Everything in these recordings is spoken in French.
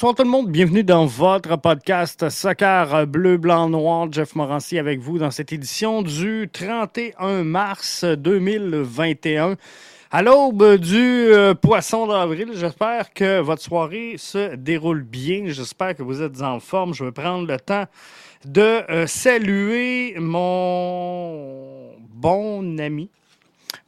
bonsoir tout le monde. Bienvenue dans votre podcast Soccer Bleu, Blanc, Noir. Jeff Morancy avec vous dans cette édition du 31 mars 2021. À l'aube du euh, poisson d'avril, j'espère que votre soirée se déroule bien. J'espère que vous êtes en forme. Je vais prendre le temps de euh, saluer mon bon ami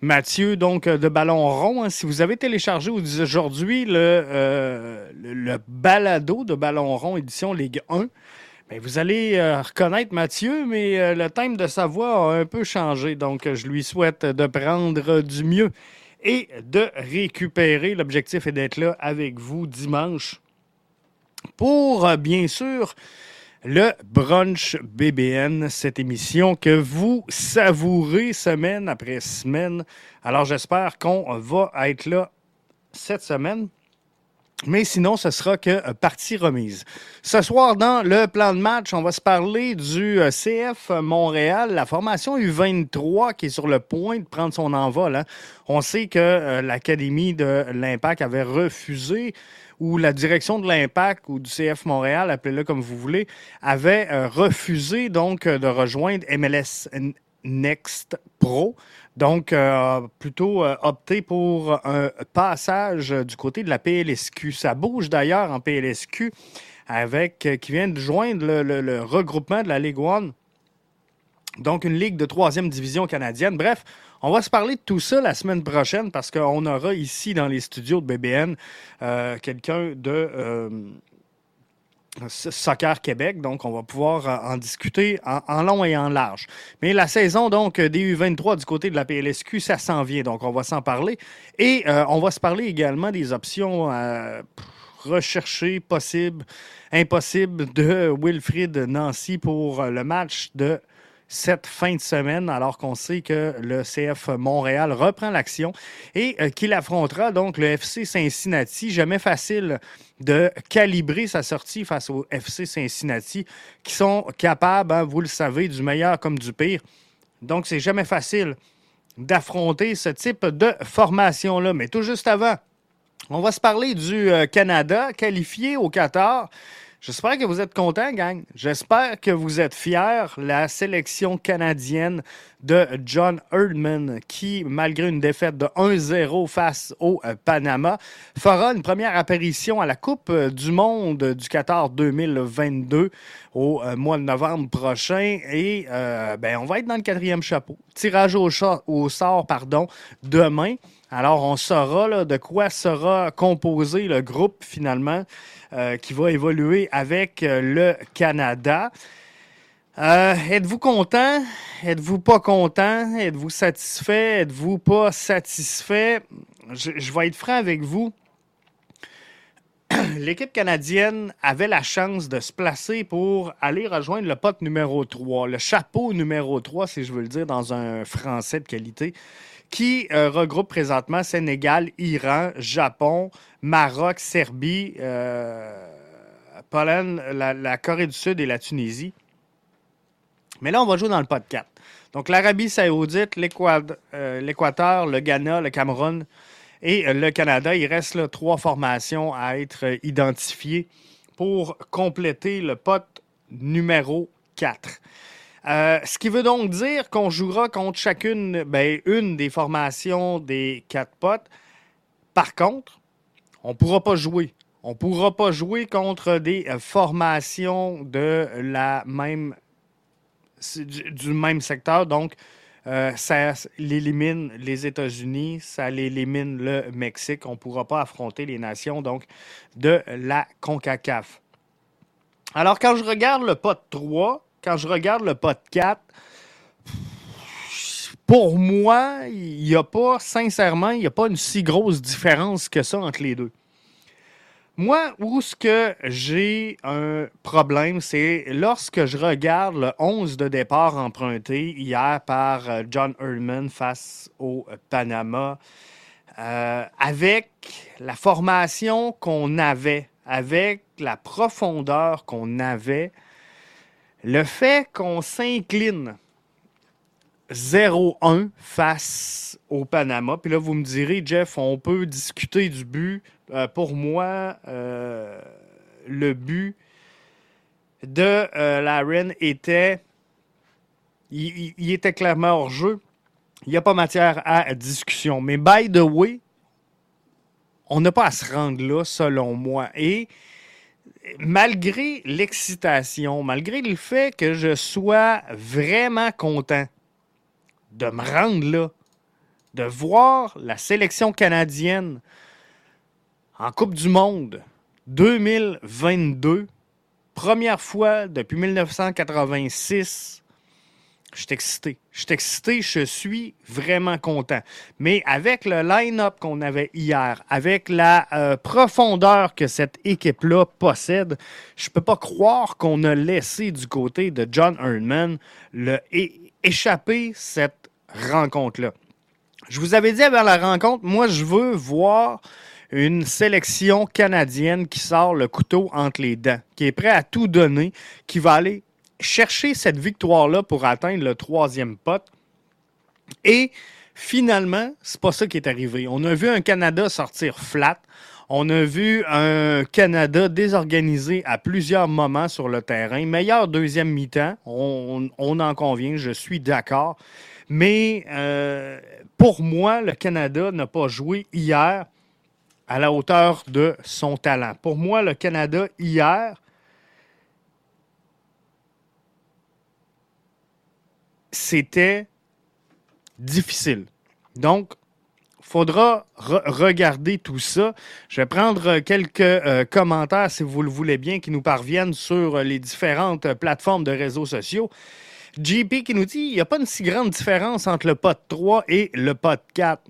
Mathieu, donc de Ballon Rond. Hein. si vous avez téléchargé aujourd'hui euh, le, le, balado de Ballon Rond édition Ligue 1, ben, vous allez euh, reconnaître Mathieu, mais euh, le thème de sa voix a un peu changé. Donc, je lui souhaite de prendre du mieux et de récupérer. L'objectif est d'être là avec vous dimanche pour, bien sûr, le brunch BBN, cette émission que vous savourez semaine après semaine. Alors j'espère qu'on va être là cette semaine. Mais sinon, ce sera que partie remise. Ce soir, dans le plan de match, on va se parler du euh, CF Montréal, la formation U23 qui est sur le point de prendre son envol. Hein. On sait que euh, l'Académie de l'Impact avait refusé où la direction de l'Impact ou du CF Montréal, appelez-le comme vous voulez, avait euh, refusé donc euh, de rejoindre MLS Next Pro. Donc, euh, plutôt opté pour un passage du côté de la PLSQ. Ça bouge d'ailleurs en PLSQ avec qui vient de joindre le, regroupement de la Ligue One. Donc, une ligue de troisième division canadienne. Bref, on va se parler de tout ça la semaine prochaine parce qu'on aura ici dans les studios de BBN euh, quelqu'un de euh, Soccer Québec, donc on va pouvoir euh, en discuter en, long et en large. Mais la saison donc des U23 du côté de la PLSQ, ça s'en vient, donc on va s'en parler. Et on va se parler également des options recherchées, possibles, impossibles de Wilfrid Nancy pour le match de cette fin de semaine, alors qu'on sait que le CF Montréal reprend l'action et euh, qu'il affrontera donc le FC Cincinnati. Jamais facile de calibrer sa sortie face au FC Cincinnati, qui sont capables, hein, vous le savez, du meilleur comme du pire. Donc, c'est jamais facile d'affronter ce type de formation-là. Mais tout juste avant, on va se parler du euh, Canada qualifié au Qatar. J'espère que vous êtes contents, gang. J'espère que vous êtes fiers. La sélection canadienne de John Erdman, qui, malgré une défaite de 1-0 face au euh, Panama, fera une première apparition à la Coupe euh, du Monde du Qatar 2022 au euh, mois de novembre prochain. Et ben, on va être dans le quatrième chapeau. Tirage au, sort pardon, demain. Alors, on saura de quoi sera composé le groupe finalement. Euh, qui va évoluer avec euh, le Canada. Euh, êtes-vous content? Êtes-vous pas content? Êtes-vous satisfait? Êtes-vous pas satisfait? Je, vais être franc avec vous. L'équipe canadienne avait la chance de se placer pour aller rejoindre le pote numéro 3, le chapeau numéro 3, si je veux le dire dans un français de qualité qui euh, regroupe présentement Sénégal, Iran, Japon, Maroc, Serbie, euh, la, Corée du Sud et la Tunisie. Mais là, on va jouer dans le pot 4. Donc, l'Arabie saoudite, euh, l'Équateur, le Ghana, le Cameroun et le Canada. Il reste trois formations à être identifiées pour compléter le pot numéro 4. Euh, ce qui veut donc dire qu'on jouera contre chacune, ben, une des formations des quatre potes. Par contre, on ne pourra pas jouer. On ne pourra pas jouer contre des euh, formations de la même du, même secteur. Donc, euh, ça l'élimine les États-Unis, ça l'élimine le Mexique. On ne pourra pas affronter les nations donc de la CONCACAF. Alors, quand je regarde le pot 3, quand je regarde le pot 4, pour moi, il n'y a pas, sincèrement, il n'y a pas une si grosse différence que ça entre les deux. Moi, où ce que j'ai un problème, c'est lorsque je regarde le 11 de départ emprunté hier par euh, John Erdman face au Panama, euh, avec la formation qu'on avait, avec la profondeur qu'on avait, le fait qu'on s'incline 0-1 face au Panama, puis là, vous me direz, Jeff, on peut discuter du but. Euh, pour moi, euh, le but de euh, Laren était. Il, était clairement hors jeu. Il n'y a pas matière à discussion. Mais by the way, on n'a pas à se rendre là, selon moi. Et malgré l'excitation, malgré le fait que je sois vraiment content de me rendre là, de voir la sélection canadienne en Coupe du Monde 2022, première fois depuis 1986. Je suis excité. Je suis excité, je suis vraiment content. Mais avec le line-up qu'on avait hier, avec la euh, profondeur que cette équipe-là possède, je ne peux pas croire qu'on a laissé du côté de John Erdman le échapper cette rencontre-là. Je vous avais dit avant la rencontre, moi, je veux voir une sélection canadienne qui sort le couteau entre les dents, qui est prêt à tout donner, qui va aller chercher cette victoire-là pour atteindre le troisième pot. Et finalement, c'est pas ça qui est arrivé. On a vu un Canada sortir flat. On a vu un Canada désorganisé à plusieurs moments sur le terrain. Meilleur deuxième mi-temps, on, en convient, je suis d'accord. Mais euh, pour moi, le Canada n'a pas joué hier à la hauteur de son talent. Pour moi, le Canada, hier, c'était difficile. Donc, il faudra regarder tout ça. Je vais prendre quelques euh, commentaires, si vous le voulez bien, qui nous parviennent sur les différentes plateformes de réseaux sociaux. JP qui nous dit il n'y a pas une si grande différence entre le pot 3 et le pot 4.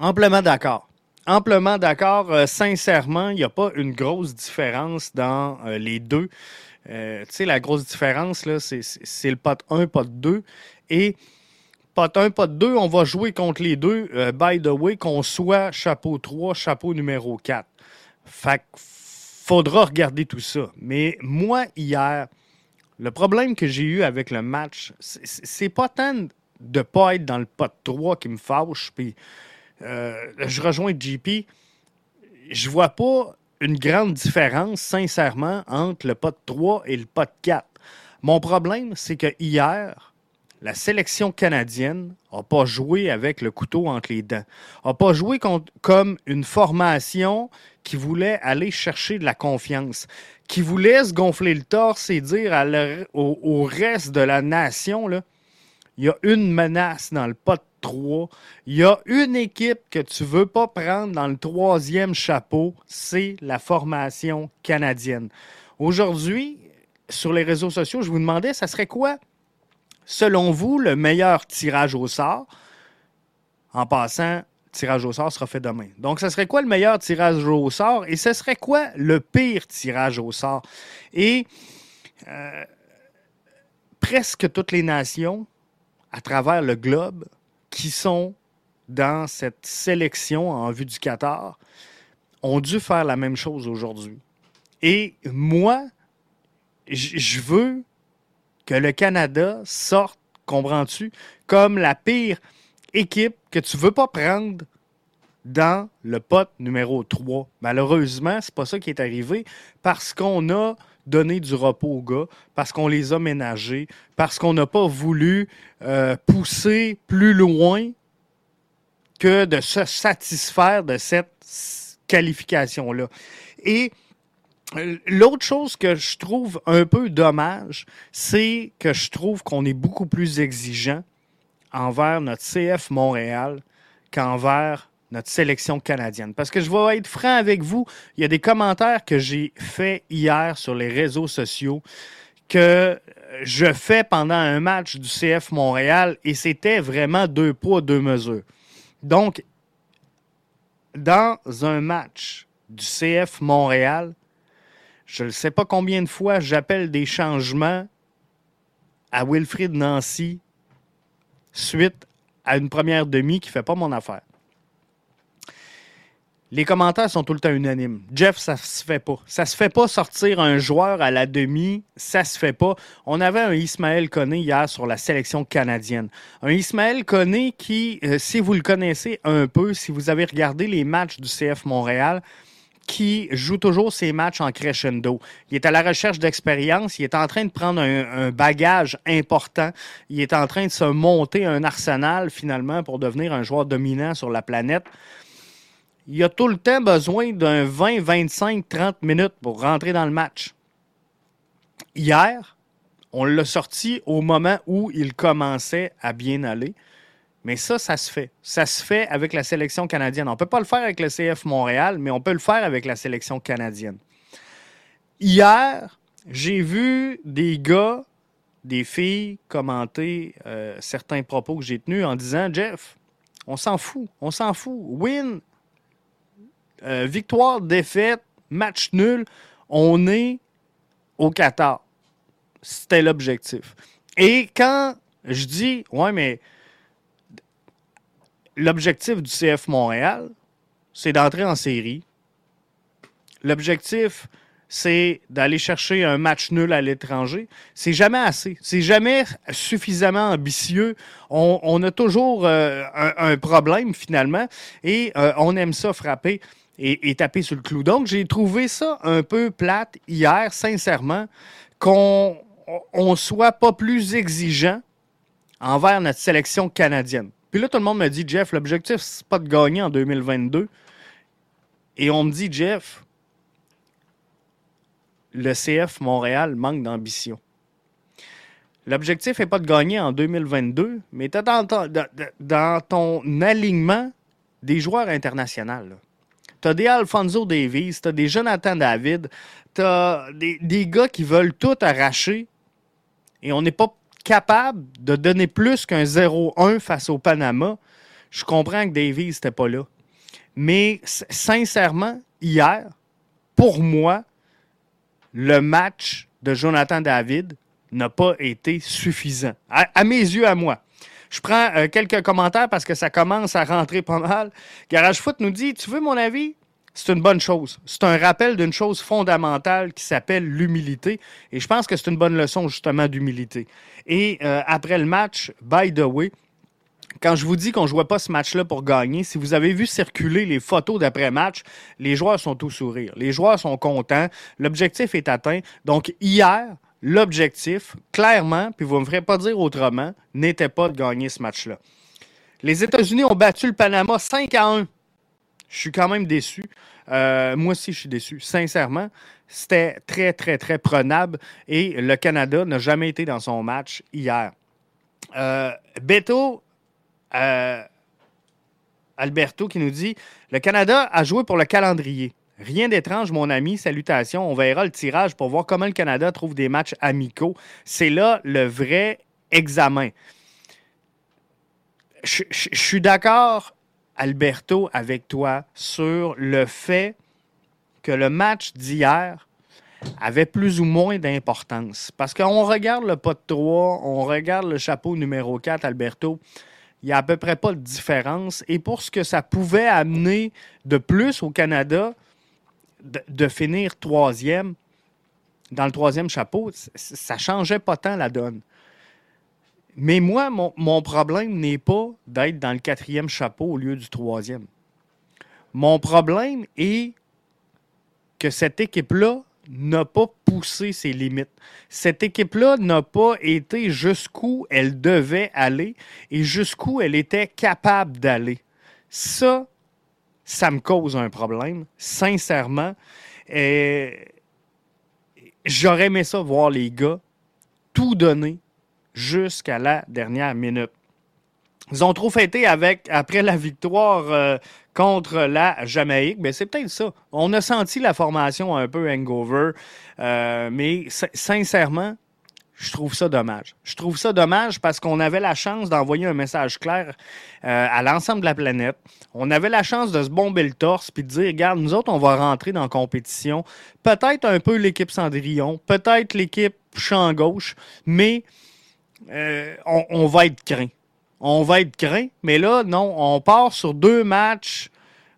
Amplement d'accord amplement d'accord. Euh, sincèrement, il n'y a pas une grosse différence dans euh, les deux. Euh, tu sais, la grosse différence, là, c'est le pot 1, pot 2. Et pot 1, pot 2, on va jouer contre les deux, by the way, qu'on soit chapeau 3, chapeau numéro 4. Fait faudra regarder tout ça. Mais moi, hier, le problème que j'ai eu avec le match, c'est pas tant de ne pas être dans le pot 3 qui me fâche, puis euh, je rejoins JP. Je vois pas une grande différence, sincèrement, entre le pot 3 et le pot 4. Mon problème, c'est que hier, la sélection canadienne n'a pas joué avec le couteau entre les dents. n'a pas joué comme une formation qui voulait aller chercher de la confiance, qui voulait se gonfler le torse et dire au, reste de la nation, il y a une menace dans le pot 3. Il y a une équipe que tu ne veux pas prendre dans le troisième chapeau, c'est la formation canadienne. Aujourd'hui, sur les réseaux sociaux, je vous demandais, ça serait quoi, selon vous, le meilleur tirage au sort? En passant, tirage au sort sera fait demain. Donc, ce serait quoi le meilleur tirage au sort et ce serait quoi le pire tirage au sort? Et euh, presque toutes les nations à travers le globe qui sont dans cette sélection en vue du Qatar ont dû faire la même chose aujourd'hui. Et moi, je veux que le Canada sorte, comprends-tu, comme la pire équipe que tu ne veux pas prendre dans le pot numéro 3. Malheureusement, c'est pas ça qui est arrivé parce qu'on a donné du repos aux gars, parce qu'on les a ménagés, parce qu'on n'a pas voulu euh, pousser plus loin que de se satisfaire de cette qualification-là. Et euh, L'autre chose que je trouve un peu dommage, c'est que je trouve qu'on est beaucoup plus exigeant envers notre CF Montréal qu'envers notre sélection canadienne. Parce que je vais être franc avec vous, il y a des commentaires que j'ai faits hier sur les réseaux sociaux que je fais pendant un match du CF Montréal et c'était vraiment deux poids, deux mesures. Donc, dans un match du CF Montréal, je ne sais pas combien de fois j'appelle des changements à Wilfrid Nancy suite à une première demi qui ne fait pas mon affaire. Les commentaires sont tout le temps unanimes. Jeff, ça se fait pas. Ça se fait pas sortir un joueur à la demi, ça se fait pas. On avait un Ismaël Koné hier sur la sélection canadienne. Un Ismaël Koné qui, euh, si vous le connaissez un peu, si vous avez regardé les matchs du CF Montréal, qui joue toujours ses matchs en crescendo. Il est à la recherche d'expérience, il est en train de prendre un, bagage important, il est en train de se monter un arsenal finalement pour devenir un joueur dominant sur la planète. Il a tout le temps besoin d'un 20, 25, 30 minutes pour rentrer dans le match. Hier, on l'a sorti au moment où il commençait à bien aller. Mais ça, ça se fait. Ça se fait avec la sélection canadienne. On ne peut pas le faire avec le CF Montréal, mais on peut le faire avec la sélection canadienne. Hier, j'ai vu des gars, des filles commenter euh, certains propos que j'ai tenus en disant Jeff, on s'en fout, on s'en fout. Win, euh, victoire, défaite, match nul, on est au Qatar. C'était l'objectif. Et quand je dis, ouais, mais l'objectif du CF Montréal, c'est d'entrer en série. L'objectif, c'est d'aller chercher un match nul à l'étranger. C'est jamais assez. C'est jamais suffisamment ambitieux. On, a toujours euh, un, problème finalement et euh, on aime ça frapper et, taper sur le clou. Donc, j'ai trouvé ça un peu plate hier, sincèrement, qu'on on soit pas plus exigeant envers notre sélection canadienne. Puis là, tout le monde me dit, Jeff, l'objectif, c'est pas de gagner en 2022. Et on me dit, Jeff, le CF Montréal manque d'ambition. L'objectif n'est pas de gagner en 2022, mais tu as dans ton, alignement des joueurs internationaux. As des Alfonso Davies, tu as des Jonathan David, tu as des, des, gars qui veulent tout arracher et on n'est pas capable de donner plus qu'un 0-1 face au Panama, je comprends que Davies n'était pas là. Mais sincèrement, hier, pour moi, le match de Jonathan David n'a pas été suffisant. À, mes yeux, à moi. Je prends euh, quelques commentaires parce que ça commence à rentrer pas mal. Garage Foot nous dit Tu veux mon avis? C'est une bonne chose. C'est un rappel d'une chose fondamentale qui s'appelle l'humilité. Et je pense que c'est une bonne leçon justement d'humilité. Et euh, après le match, by the way, quand je vous dis qu'on ne jouait pas ce match-là pour gagner, si vous avez vu circuler les photos d'après-match, les joueurs sont tout sourire. Les joueurs sont contents. L'objectif est atteint. Donc, hier, l'objectif, clairement, puis vous ne me ferez pas dire autrement, n'était pas de gagner ce match-là. Les États-Unis ont battu le Panama 5 à 1. Je suis quand même déçu. Euh, moi aussi, je suis déçu. Sincèrement, c'était très, très, très prenable et le Canada n'a jamais été dans son match hier. Euh, Beto, euh, Alberto qui nous dit Le Canada a joué pour le calendrier. Rien d'étrange, mon ami. Salutations. On verra le tirage pour voir comment le Canada trouve des matchs amicaux. C'est là le vrai examen. je suis d'accord Alberto, avec toi sur le fait que le match d'hier avait plus ou moins d'importance. Parce qu'on regarde le pot de 3, on regarde le chapeau numéro 4, Alberto, il n'y a à peu près pas de différence. Et pour ce que ça pouvait amener de plus au Canada, de, finir troisième, dans le troisième chapeau, ça ne changeait pas tant la donne. Mais moi, mon, problème n'est pas d'être dans le quatrième chapeau au lieu du troisième. Mon problème est que cette équipe-là n'a pas poussé ses limites. Cette équipe-là n'a pas été jusqu'où elle devait aller et jusqu'où elle était capable d'aller. Ça, ça me cause un problème, sincèrement. J'aurais aimé ça voir les gars tout donner jusqu'à la dernière minute. Ils ont trop fêté avec, après la victoire euh, contre la Jamaïque. Mais c'est peut-être ça. On a senti la formation un peu hangover. Euh, mais sincèrement, je trouve ça dommage. Je trouve ça dommage parce qu'on avait la chance d'envoyer un message clair euh, à l'ensemble de la planète. On avait la chance de se bomber le torse puis de dire, regarde, nous autres, on va rentrer dans la compétition. Peut-être un peu l'équipe Cendrillon, peut-être l'équipe champ gauche, mais euh, on, va être craint. On va être craint, mais là, non, on part sur deux matchs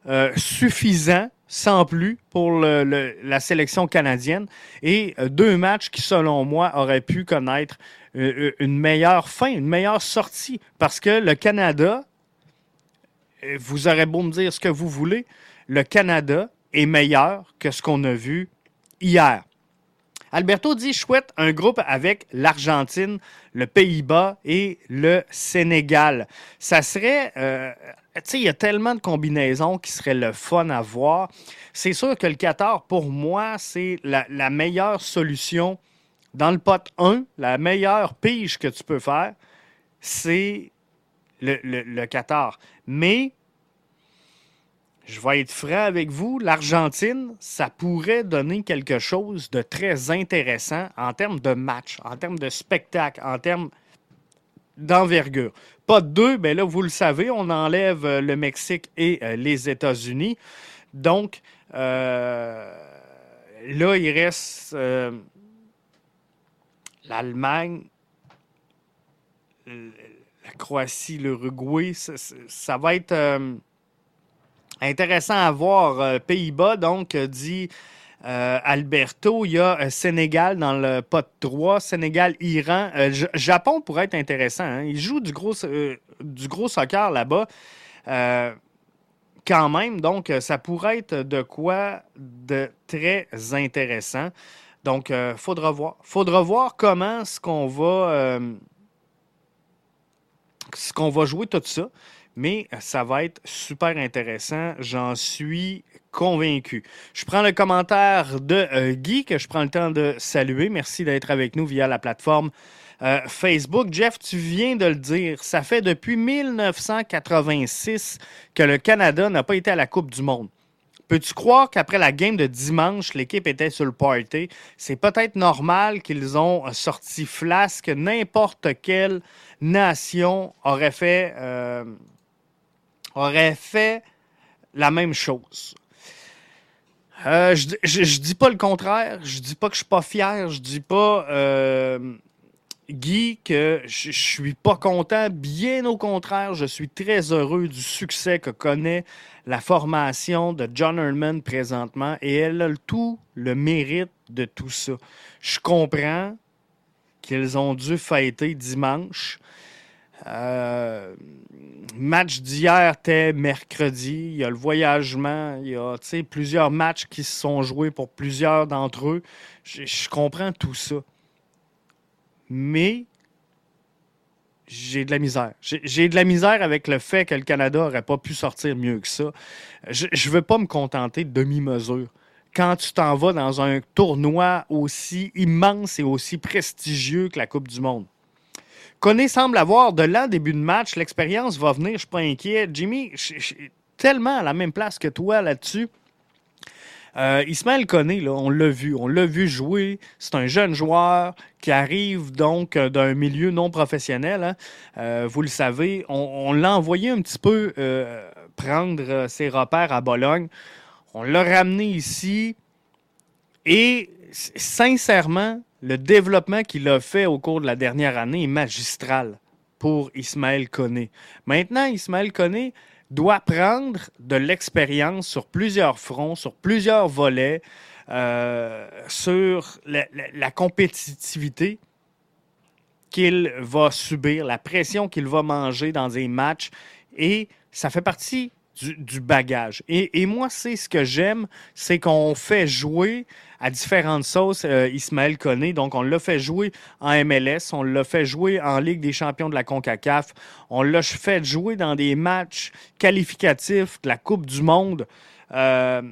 euh, suffisants, sans plus, pour la sélection canadienne et euh, deux matchs qui, selon moi, auraient pu connaître une meilleure fin, une meilleure sortie, parce que le Canada, vous aurez beau me dire ce que vous voulez, le Canada est meilleur que ce qu'on a vu hier. Alberto dit chouette un groupe avec l'Argentine, le Pays-Bas et le Sénégal. Ça serait, euh, tu sais, il y a tellement de combinaisons qui seraient le fun à voir. C'est sûr que le Qatar, pour moi, c'est la, meilleure solution dans le pot 1, la meilleure pige que tu peux faire, c'est le, Qatar. Mais, je vais être franc avec vous, l'Argentine, ça pourrait donner quelque chose de très intéressant en termes de match, en termes de spectacle, en termes d'envergure. Pas de deux, mais là, vous le savez, on enlève euh, le Mexique et euh, les États-Unis. Donc, euh, là, il reste l'Allemagne, la Croatie, l'Uruguay, ça, va être intéressant à voir. Euh, Pays-Bas, donc, dit euh, Alberto. Il y a Sénégal dans le pot 3, Sénégal-Iran. Japon pourrait être intéressant. Hein. Ils jouent du gros, du gros soccer là-bas. quand même, donc, ça pourrait être de quoi de très intéressant. Donc, il faudra voir. faudra voir comment ce qu'on va ce qu'on va jouer tout ça, mais ça va être super intéressant, j'en suis convaincu. Je prends le commentaire de euh, Guy que je prends le temps de saluer. Merci d'être avec nous via la plateforme euh, Facebook. Jeff, tu viens de le dire, ça fait depuis 1986 que le Canada n'a pas été à la Coupe du Monde. Peux-tu croire qu'après la game de dimanche, l'équipe était sur le party? C'est peut-être normal qu'ils ont sorti flasque n'importe quelle nation aurait fait, euh, aurait fait la même chose. Euh, je, je, dis pas le contraire, je dis pas que je suis pas fier, je dis pas euh, Guy que je, je suis pas content, bien au contraire, je suis très heureux du succès que connaît la formation de John Herman présentement et elle a tout le mérite de tout ça. Je comprends qu'ils ont dû fêter dimanche. Euh, match d'hier était mercredi. Il y a le voyagement. Il y a plusieurs matchs qui se sont joués pour plusieurs d'entre eux. Je, comprends tout ça. Mais j'ai de la misère. J'ai de la misère avec le fait que le Canada n'aurait pas pu sortir mieux que ça. Je ne veux pas me contenter de demi-mesure. Quand tu t'en vas dans un tournoi aussi immense et aussi prestigieux que la Coupe du Monde. Koné semble avoir de l'an début de match. L'expérience va venir, je suis pas inquiet. Jimmy, je tellement à la même place que toi là-dessus. Euh, Ismaël Koné, on l'a vu, on l'a vu jouer. C'est un jeune joueur qui arrive donc euh, d'un milieu non professionnel. Hein. Euh, vous le savez, on, l'a envoyé un petit peu prendre ses repères à Bologne. On l'a ramené ici et sincèrement, le développement qu'il a fait au cours de la dernière année est magistral pour Ismaël Koné. Maintenant, Ismaël Koné doit prendre de l'expérience sur plusieurs fronts, sur plusieurs volets, euh, sur la, compétitivité qu'il va subir, la pression qu'il va manger dans des matchs. Et ça fait partie du, bagage. Et, moi, c'est ce que j'aime, c'est qu'on fait jouer à différentes sauces euh, Ismaël Koné. Donc, on l'a fait jouer en MLS, on l'a fait jouer en Ligue des champions de la CONCACAF, on l'a fait jouer dans des matchs qualificatifs de la Coupe du Monde. Euh,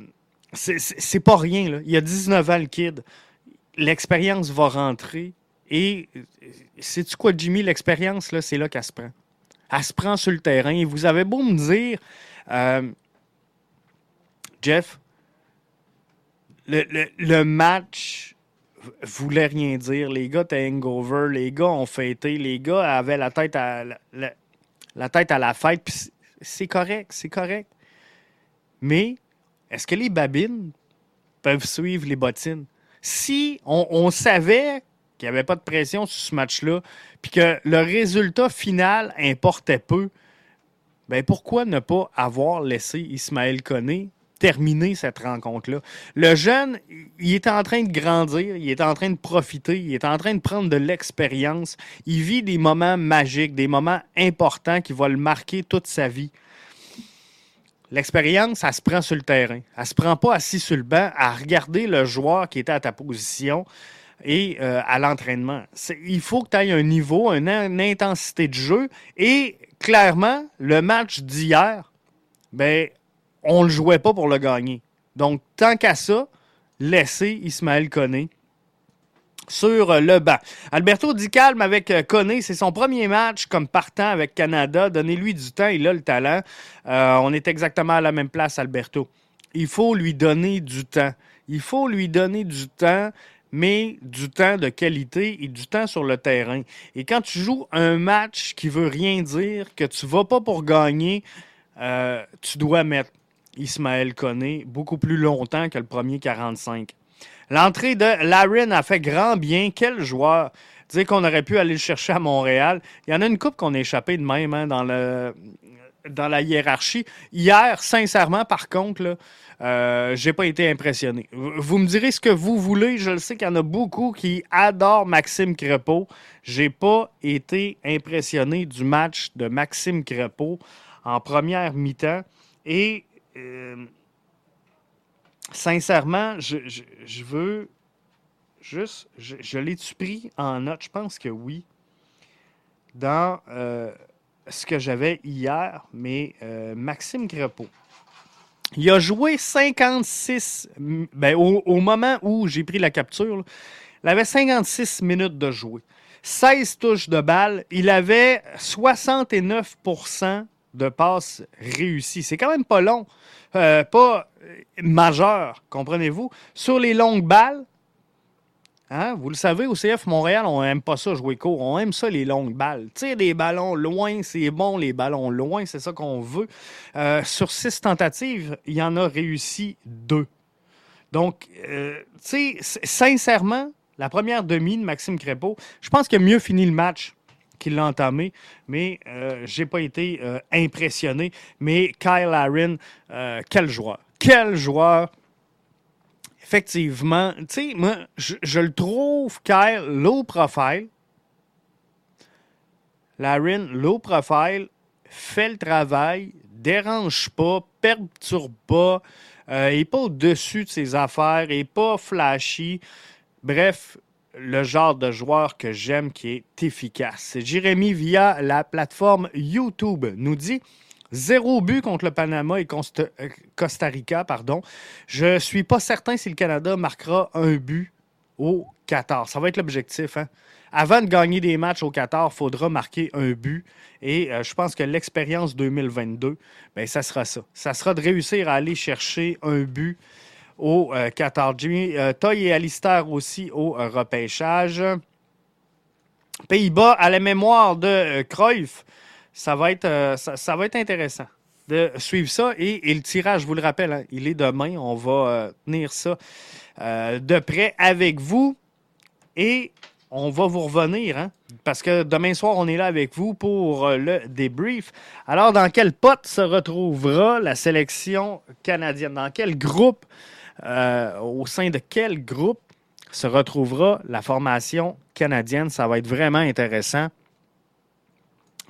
c'est pas rien. Là. Il y a 19 ans, le kid. L'expérience va rentrer. Et c'est-tu quoi, Jimmy? L'expérience, là, c'est là qu'elle se prend. Elle se prend sur le terrain. Et vous avez beau me dire, euh, Jeff, le, match voulait rien dire. Les gars étaient hangover, les gars ont fêté, les gars avaient la tête à la, tête à la fête. C'est correct, c'est correct. Mais est-ce que les babines peuvent suivre les bottines? Si on, savait qu'il n'y avait pas de pression sur ce match-là, puis que le résultat final importait peu, ben pourquoi ne pas avoir laissé Ismaël Koné terminer cette rencontre-là? Le jeune, il est en train de grandir, il est en train de profiter, il est en train de prendre de l'expérience. Il vit des moments magiques, des moments importants qui vont le marquer toute sa vie. L'expérience, ça se prend sur le terrain. Elle se prend pas assis sur le banc à regarder le joueur qui était à ta position et euh, à l'entraînement. Il faut que tu aies un niveau, une, intensité de jeu. Et clairement, le match d'hier, ben, on ne le jouait pas pour le gagner. Donc, tant qu'à ça, laissez Ismaël Koné sur le banc. Alberto dit calme avec euh, Koné. C'est son premier match comme partant avec Canada. Donnez-lui du temps. Il a le talent. Euh, on est exactement à la même place, Alberto. Il faut lui donner du temps. Il faut lui donner du temps, mais du temps de qualité et du temps sur le terrain. Et quand tu joues un match qui veut rien dire, que tu vas pas pour gagner, euh, tu dois mettre Ismaël Koné beaucoup plus longtemps que le premier 45. L'entrée de Larin a fait grand bien. Quel joueur! Dire qu'on aurait pu aller le chercher à Montréal. Il y en a une coupe qu'on a échappé de même hein, dans, le, dans la hiérarchie. Hier, sincèrement, par contre, là, euh, j'ai pas été impressionné. Vous me direz ce que vous voulez. Je le sais qu'il y en a beaucoup qui adorent Maxime Crepeau. J'ai pas été impressionné du match de Maxime Crepeau en première mi-temps. Et euh, sincèrement, je, veux juste. Je, l'ai-tu pris en note? Je pense que oui. Dans euh, ce que j'avais hier, mais euh, Maxime Crepeau. Il a joué 56. Ben, au, moment où j'ai pris la capture, il avait 56 minutes de jouer. 16 touches de balle. Il avait 69% de passes réussies. C'est quand même pas long. Euh, pas majeur, comprenez-vous? Sur les longues balles, hein, vous le savez, au CF Montréal, on n'aime pas ça jouer court. On aime ça, les longues balles. Tire des ballons loin, c'est bon, les ballons loin, c'est ça qu'on veut. Euh, sur six tentatives, il y en a réussi deux. Donc, euh, tu sais, sincèrement, la première demi de Maxime Crépeau, je pense qu'il a mieux fini le match qu'il l'a entamé, mais euh, je n'ai pas été impressionné. Mais Kyle Aaron, quel joueur! quel joueur! Effectivement, tu sais, moi, je, le trouve Kyle low profile. Larin, low profile, fait le travail, dérange pas, perturbe pas, euh, il n'est pas au-dessus de ses affaires, il n'est pas flashy. Bref, le genre de joueur que j'aime qui est efficace. Jérémy, via la plateforme YouTube, nous dit Zéro but contre le Panama et euh, Costa Rica. Pardon. Je ne suis pas certain si le Canada marquera un but au Qatar. Ça va être l'objectif. Hein? Avant de gagner des matchs au Qatar, il faudra marquer un but. Et euh, je pense que l'expérience 2022, ben, ça sera ça. Ça sera de réussir à aller chercher un but au euh, Qatar. Jimmy Toy et Alistair aussi au repêchage. Pays-Bas à la mémoire de Cruyff ça va être, euh, ça, va être intéressant de suivre ça. Et, le tirage, je vous le rappelle, hein, il est demain. On va euh, tenir ça euh, de près avec vous. Et on va vous revenir, hein, parce que demain soir, on est là avec vous pour le débrief. Alors, dans quel pote se retrouvera la sélection canadienne? Dans quel groupe, au sein de quel groupe se retrouvera la formation canadienne? Ça va être vraiment intéressant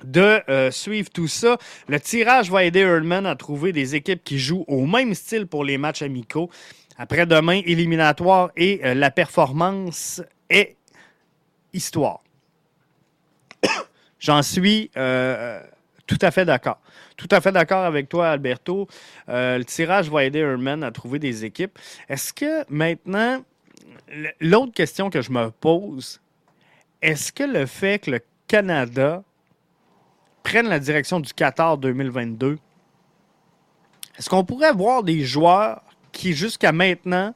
de euh, suivre tout ça. Le tirage va aider Earlman à trouver des équipes qui jouent au même style pour les matchs amicaux. Après-demain, éliminatoire et euh, la performance est histoire. J'en suis euh, tout à fait d'accord. Tout à fait d'accord avec toi, Alberto. le tirage va aider Earlman à trouver des équipes. Est-ce que maintenant, l'autre question que je me pose, est-ce que le fait que le Canada prennent la direction du Qatar 2022, est-ce qu'on pourrait voir des joueurs qui, jusqu'à maintenant,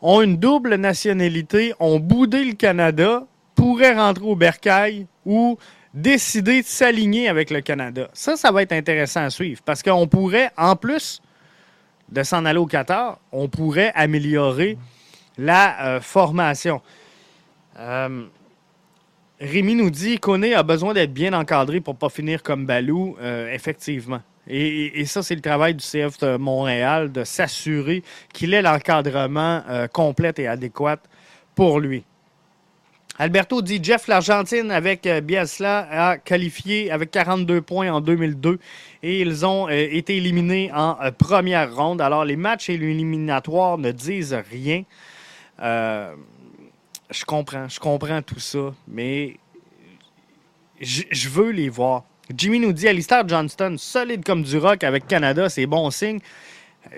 ont une double nationalité, ont boudé le Canada, pourraient rentrer au bercail ou décider de s'aligner avec le Canada? Ça, ça va être intéressant à suivre parce qu'on pourrait, en plus de s'en aller au Qatar, on pourrait améliorer la euh, formation. Euh, Rémi nous dit Koné a besoin d'être bien encadré pour ne pas finir comme Balou. Euh, effectivement. Et, ça, c'est le travail du CF de Montréal de s'assurer qu'il ait l'encadrement euh, complet et adéquat pour lui. Alberto dit Jeff, l'Argentine avec euh, Bielsa a qualifié avec 42 points en 2002 et ils ont été éliminés en première ronde. Alors les matchs éliminatoires ne disent rien. Je comprends, je comprends tout ça, mais je veux les voir. Jimmy nous dit Alistair Johnston, solide comme du rock avec Canada, c'est bon signe.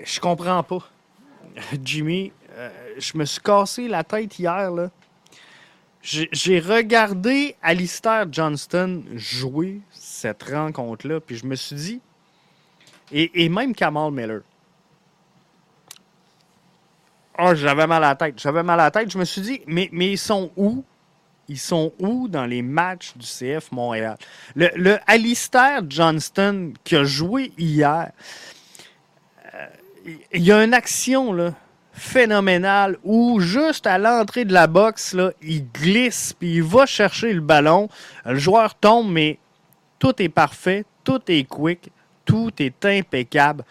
Je comprends pas. Jimmy, je me suis cassé la tête hier, là j'ai regardé Alistair Johnston jouer cette rencontre-là, puis je me suis dit, et, même Kamal Miller. Oh, j'avais mal à la tête. J'avais mal à la tête. Je me suis dit, mais, mais ils sont où? Ils sont où dans les matchs du CF Montréal? Le, le Alistair Johnston qui a joué hier, euh, il y a une action, là phénoménal où juste à l'entrée de la boxe, il glisse puis il va chercher le ballon. Le joueur tombe, mais tout est parfait, tout est quick, tout est impeccable.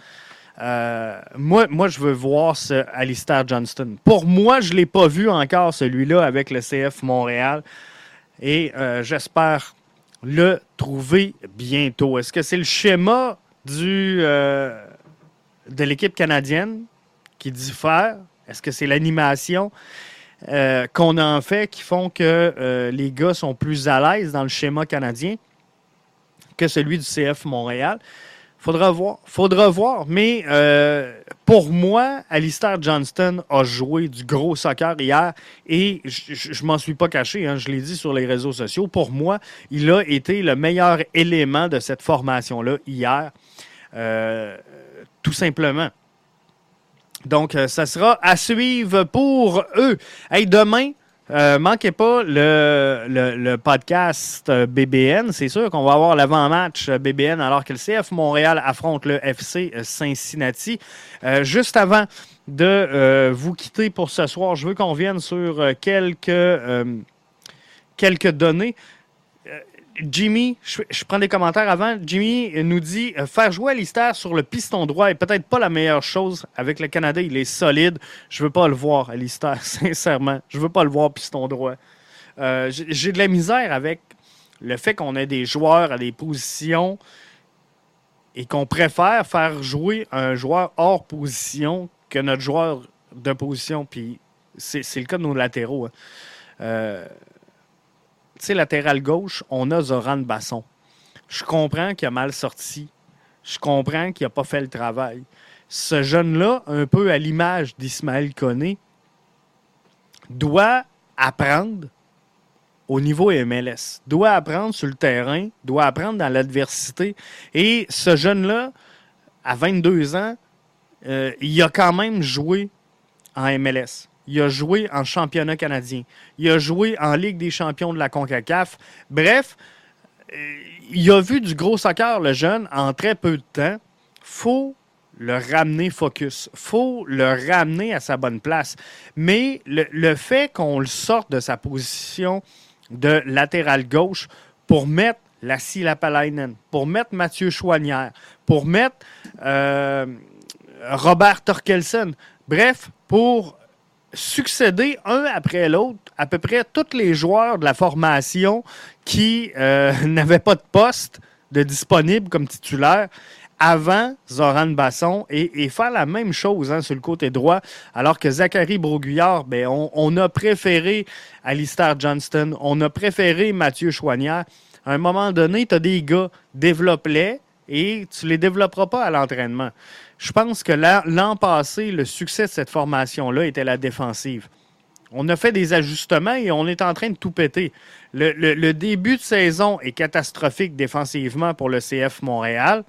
Euh, moi, moi, je veux voir ce Alistair Johnston. Pour moi, je ne l'ai pas vu encore, celui-là, avec le CF Montréal. Et euh, j'espère le trouver bientôt. Est-ce que c'est le schéma du, euh, de l'équipe canadienne qui diffère? Est-ce que c'est l'animation qu'on en fait qui font que les gars sont plus à l'aise dans le schéma canadien que celui du CF Montréal? Faudra voir. Faudra voir. Mais euh, pour moi, Alistair Johnston a joué du gros soccer hier et je, m'en suis pas caché. Hein, je l'ai dit sur les réseaux sociaux. Pour moi, il a été le meilleur élément de cette formation-là hier. tout simplement. Donc, euh, ça sera à suivre pour eux. Hey, demain, euh, manquez pas le, podcast euh, BBN. C'est sûr qu'on va avoir l'avant-match BBN alors que le CF Montréal affronte le FC Cincinnati. juste avant de vous quitter pour ce soir, je veux qu'on vienne sur quelques données. Jimmy, je, prends des commentaires avant. Jimmy nous dit euh, faire jouer Alistair sur le piston droit est peut-être pas la meilleure chose. Avec le Canada, il est solide. Je veux pas le voir, Alistair, sincèrement. Je veux pas le voir piston droit. Euh, j'ai de la misère avec le fait qu'on ait des joueurs à des positions et qu'on préfère faire jouer un joueur hors position que notre joueur de position. Puis c'est le cas de nos latéraux. Hein. Euh, tu sais, latéral gauche, on a Zoran Basson. Je comprends qu'il a mal sorti. Je comprends qu'il n'a pas fait le travail. Ce jeune-là, un peu à l'image d'Ismaël Koné, doit apprendre au niveau MLS, doit apprendre sur le terrain, doit apprendre dans l'adversité. Et ce jeune-là, à 22 ans, euh, il a quand même joué en MLS. Il a joué en championnat canadien. Il a joué en Ligue des champions de la CONCACAF. Bref, euh, il a vu du gros soccer, le jeune, en très peu de temps. faut le ramener focus. faut le ramener à sa bonne place. Mais le, fait qu'on le sorte de sa position de latéral gauche pour mettre la Lapalainen, pour mettre Mathieu Chouanière, pour mettre euh, Robert Torkelsen, bref, pour succéder un après l'autre à peu près tous les joueurs de la formation qui euh, n'avaient pas de poste de disponible comme titulaire avant Zoran Basson et, faire la même chose hein, sur le côté droit, alors que Zachary Broguillard, ben, on, a préféré Alistair Johnston, on a préféré Mathieu Chouanière. À un moment donné, tu as des gars, développe-les et tu les développeras pas à l'entraînement. Je pense que l'an passé, le succès de cette formation-là était la défensive. On a fait des ajustements et on est en train de tout péter. Le, début de saison est catastrophique défensivement pour le CF Montréal.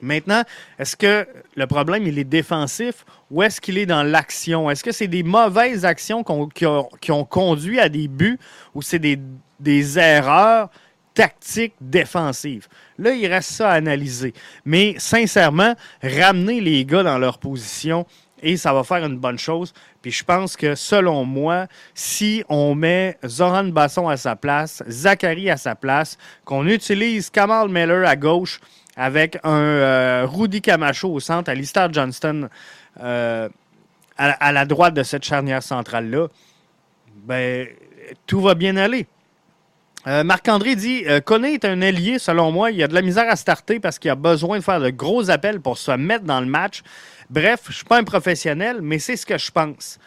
Maintenant, est-ce que le problème, il est défensif ou est-ce qu'il est dans l'action? Est-ce que c'est des mauvaises actions qui, ont, conduit à des buts ou c'est des, des erreurs tactique défensive. Là, il reste ça à analyser. Mais sincèrement, ramener les gars dans leur position et ça va faire une bonne chose. Puis je pense que selon moi, si on met Zoran Basson à sa place, Zachary à sa place, qu'on utilise Kamal Miller à gauche avec un euh, Rudy Camacho au centre, Alistair Johnston euh, à, la droite de cette charnière centrale-là, ben tout va bien aller. Euh, Marc-André dit euh, est un allié, selon moi. Il a de la misère à starter parce qu'il a besoin de faire de gros appels pour se mettre dans le match. Bref, je ne suis pas un professionnel, mais c'est ce que je pense.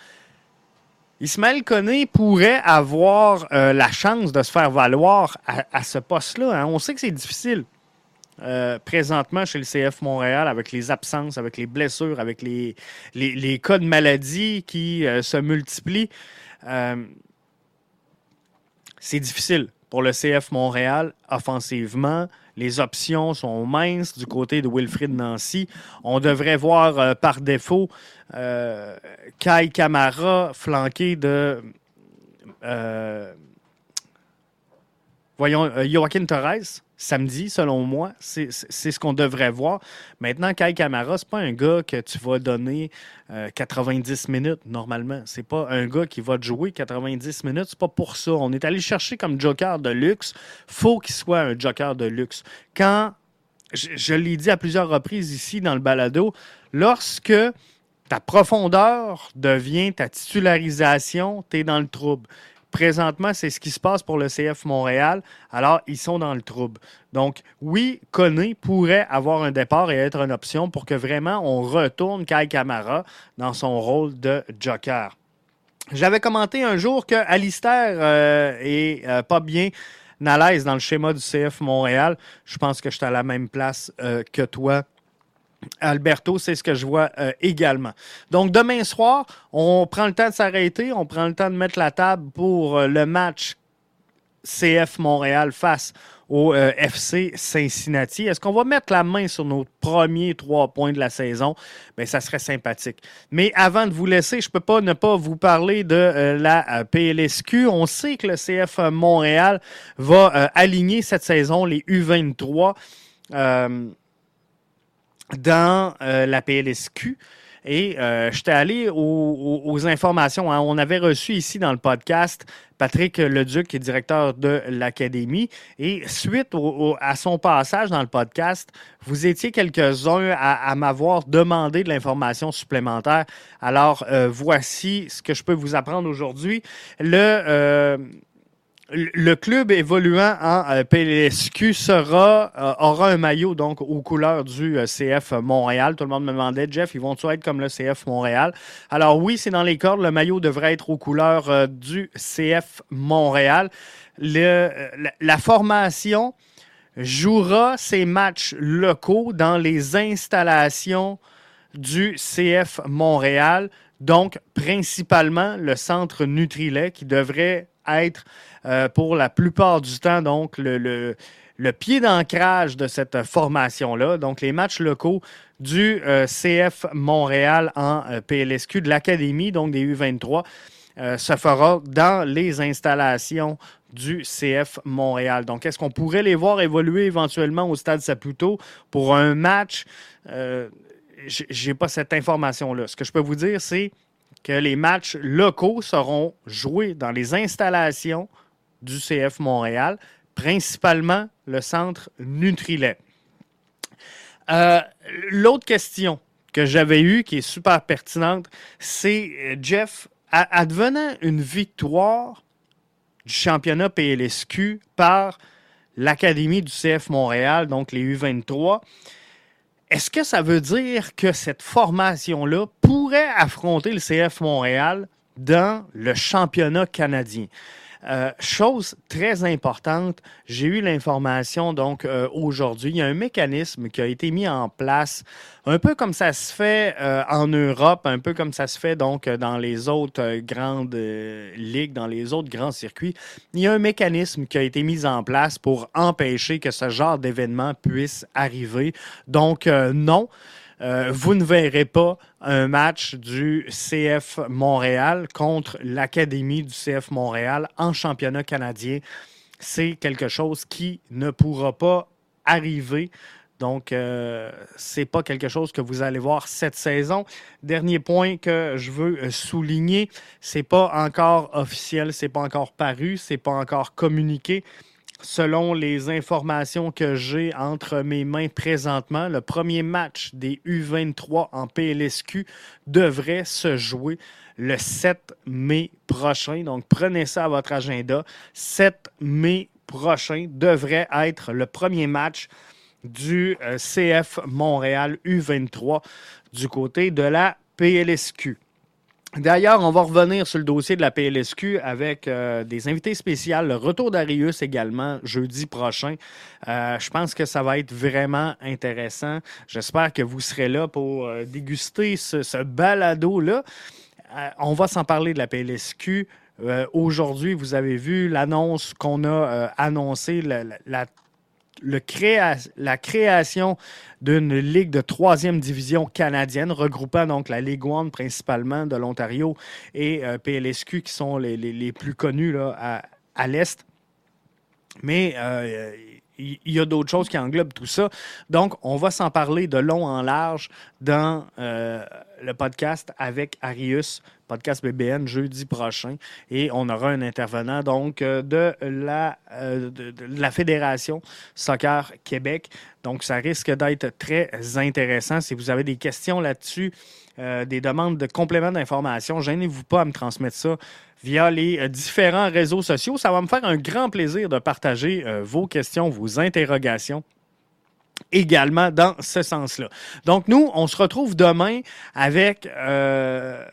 Ismaël Koné pourrait avoir euh, la chance de se faire valoir à, ce poste-là. Hein. On sait que c'est difficile présentement chez le CF Montréal avec les absences, avec les blessures, avec les, les, cas de maladie qui se multiplient. c'est difficile pour le CF Montréal offensivement. Les options sont minces du côté de Wilfrid Nancy. On devrait voir euh, par défaut euh, Kai Kamara flanqué de euh, voyons Joaquin Torres samedi, selon moi. C'est ce qu'on devrait voir. Maintenant, Kai Kamara, c'est pas un gars que tu vas donner 90 euh, minutes normalement. C'est pas un gars qui va te jouer 90 minutes. C'est pas pour ça. On est allé chercher comme joker de luxe. faut qu'il soit un joker de luxe. Quand, je, je l'ai dit à plusieurs reprises ici dans le balado, lorsque ta profondeur devient ta titularisation, tu es dans le trouble. Présentement, c'est ce qui se passe pour le CF Montréal. Alors, ils sont dans le trouble. Donc, oui, Koné pourrait avoir un départ et être une option pour que vraiment on retourne Kai Kamara dans son rôle de joker. J'avais commenté un jour que Alistair euh, est euh, pas bien à l'aise dans le schéma du CF Montréal. Je pense que je suis à la même place euh, que toi Alberto, c'est ce que je vois euh, également. Donc, demain soir, on prend le temps de s'arrêter, on prend le temps de mettre la table pour euh, le match CF Montréal face au euh, FC Cincinnati. Est-ce qu'on va mettre la main sur nos premiers trois points de la saison? Bien, ça serait sympathique. Mais avant de vous laisser, je ne peux pas ne pas vous parler de la PLSQ. On sait que le CF Montréal va aligner cette saison les U23 dans euh, la PLSQ. Et euh, j'étais allé aux, informations. Hein. On avait reçu ici dans le podcast Patrick Leduc, qui est directeur de l'Académie. Et suite à son passage dans le podcast, vous étiez quelques-uns à, m'avoir demandé de l'information supplémentaire. Alors, euh, voici ce que je peux vous apprendre aujourd'hui. Le le club évoluant en euh, PLSQ sera, euh, aura un maillot donc aux couleurs du euh, CF Montréal. Tout le monde me demandait, Jeff, ils vont-ils être comme le CF Montréal? Alors oui, c'est dans les cordes. Le maillot devrait être aux couleurs du CF Montréal. la, formation jouera ses matchs locaux dans les installations du CF Montréal. Donc, principalement le centre Nutrilet qui devrait être euh, pour la plupart du temps, donc, le, le, pied d'ancrage de cette formation-là. Donc, les matchs locaux du euh, CF Montréal en euh, PLSQ, de l'Académie, donc des U23, se fera dans les installations du CF Montréal. Donc, est-ce qu'on pourrait les voir évoluer éventuellement au stade Saputo pour un match? Je n'ai pas cette information-là. Ce que je peux vous dire, c'est que les matchs locaux seront joués dans les installations du CF Montréal, principalement le centre Nutrilet. Euh, l'autre question que j'avais eue, qui est super pertinente, c'est, euh, Jeff, advenant une victoire du championnat PLSQ par l'Académie du CF Montréal, donc les U23, est-ce que ça veut dire que cette formation-là pourrait affronter le CF Montréal dans le championnat canadien? Euh, chose très importante, j'ai eu l'information donc euh, aujourd'hui, il y a un mécanisme qui a été mis en place, un peu comme ça se fait euh, en Europe, un peu comme ça se fait donc dans les autres grandes ligues, dans les autres grands circuits. Il y a un mécanisme qui a été mis en place pour empêcher que ce genre d'événement puisse arriver. Donc non. Euh, vous ne verrez pas un match du CF Montréal contre l'Académie du CF Montréal en championnat canadien. C'est quelque chose qui ne pourra pas arriver. Donc, euh, ce n'est pas quelque chose que vous allez voir cette saison. Dernier point que je veux souligner, c'est pas encore officiel, c'est pas encore paru, c'est pas encore communiqué. Selon les informations que j'ai entre mes mains présentement, le premier match des U23 en PLSQ devrait se jouer le 7 mai prochain. Donc, prenez ça à votre agenda. 7 mai prochain devrait être le premier match du euh, CF Montréal U23 du côté de la PLSQ. D'ailleurs, on va revenir sur le dossier de la PLSQ avec euh, des invités spéciaux. Le retour d'Arius également jeudi prochain. Euh, je pense que ça va être vraiment intéressant. J'espère que vous serez là pour euh, déguster ce, balado-là. on va s'en parler de la PLSQ. Aujourd'hui, vous avez vu l'annonce qu'on a annoncée, la le la création d'une ligue de troisième division canadienne, regroupant donc la Ligue One principalement de l'Ontario et euh, PLSQ qui sont les, plus connus là, à, l'Est. Mais euh, il y a d'autres choses qui englobent tout ça. Donc, on va s'en parler de long en large dans euh, le podcast avec Arius, podcast BBN, jeudi prochain. Et on aura un intervenant donc euh, de la, euh, la Fédération Soccer Québec. Donc, ça risque d'être très intéressant. Si vous avez des questions là-dessus, des demandes de compléments d'information, gênez-vous pas à me transmettre ça via les euh, différents réseaux sociaux. Ça va me faire un grand plaisir de partager euh, vos questions, vos interrogations également dans ce sens-là. Donc, nous, on se retrouve demain avec euh,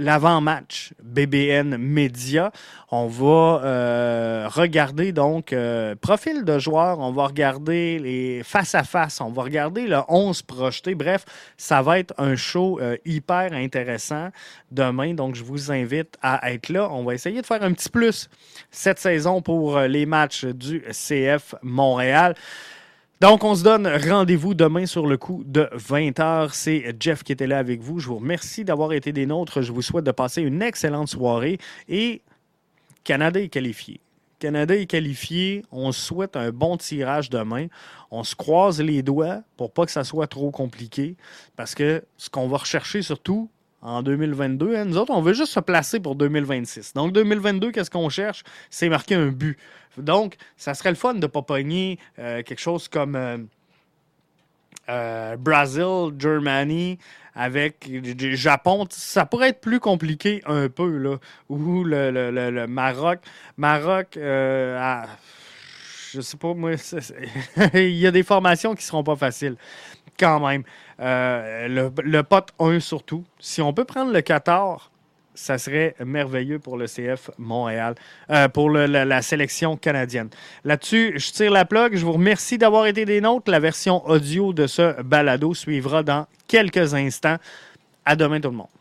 l'avant-match BBN Média. On va euh, regarder donc euh, profil de joueurs, on va regarder les face-à-face, on va regarder le 11 projeté. Bref, ça va être un show euh, hyper intéressant demain. Donc, je vous invite à être là. On va essayer de faire un petit plus cette saison pour les matchs du CF Montréal. Donc, on se donne rendez-vous demain sur le coup de 20h. C'est Jeff qui était là avec vous. Je vous remercie d'avoir été des nôtres. Je vous souhaite de passer une excellente soirée. Et Canada est qualifié. Canada est qualifié. On souhaite un bon tirage demain. On se croise les doigts pour pas que ça soit trop compliqué. Parce que ce qu'on va rechercher surtout, en 2022. Hein, nous autres, on veut juste se placer pour 2026. Donc, 2022, qu'est-ce qu'on cherche? C'est marquer un but. Donc, ça serait le fun de ne pas pogner euh, quelque chose comme euh, euh, Brazil, Germany, avec le Japon. Ça pourrait être plus compliqué un peu, là. Ou le, Maroc. Maroc, à, je sais pas, moi, il y a des formations qui ne seront pas faciles quand même. le, le pote 1 surtout. Si on peut prendre le Qatar, ça serait merveilleux pour le CF Montréal, euh, pour la, sélection canadienne. Là-dessus, je tire la plug. Je vous remercie d'avoir été des nôtres. La version audio de ce balado suivra dans quelques instants. À demain tout le monde.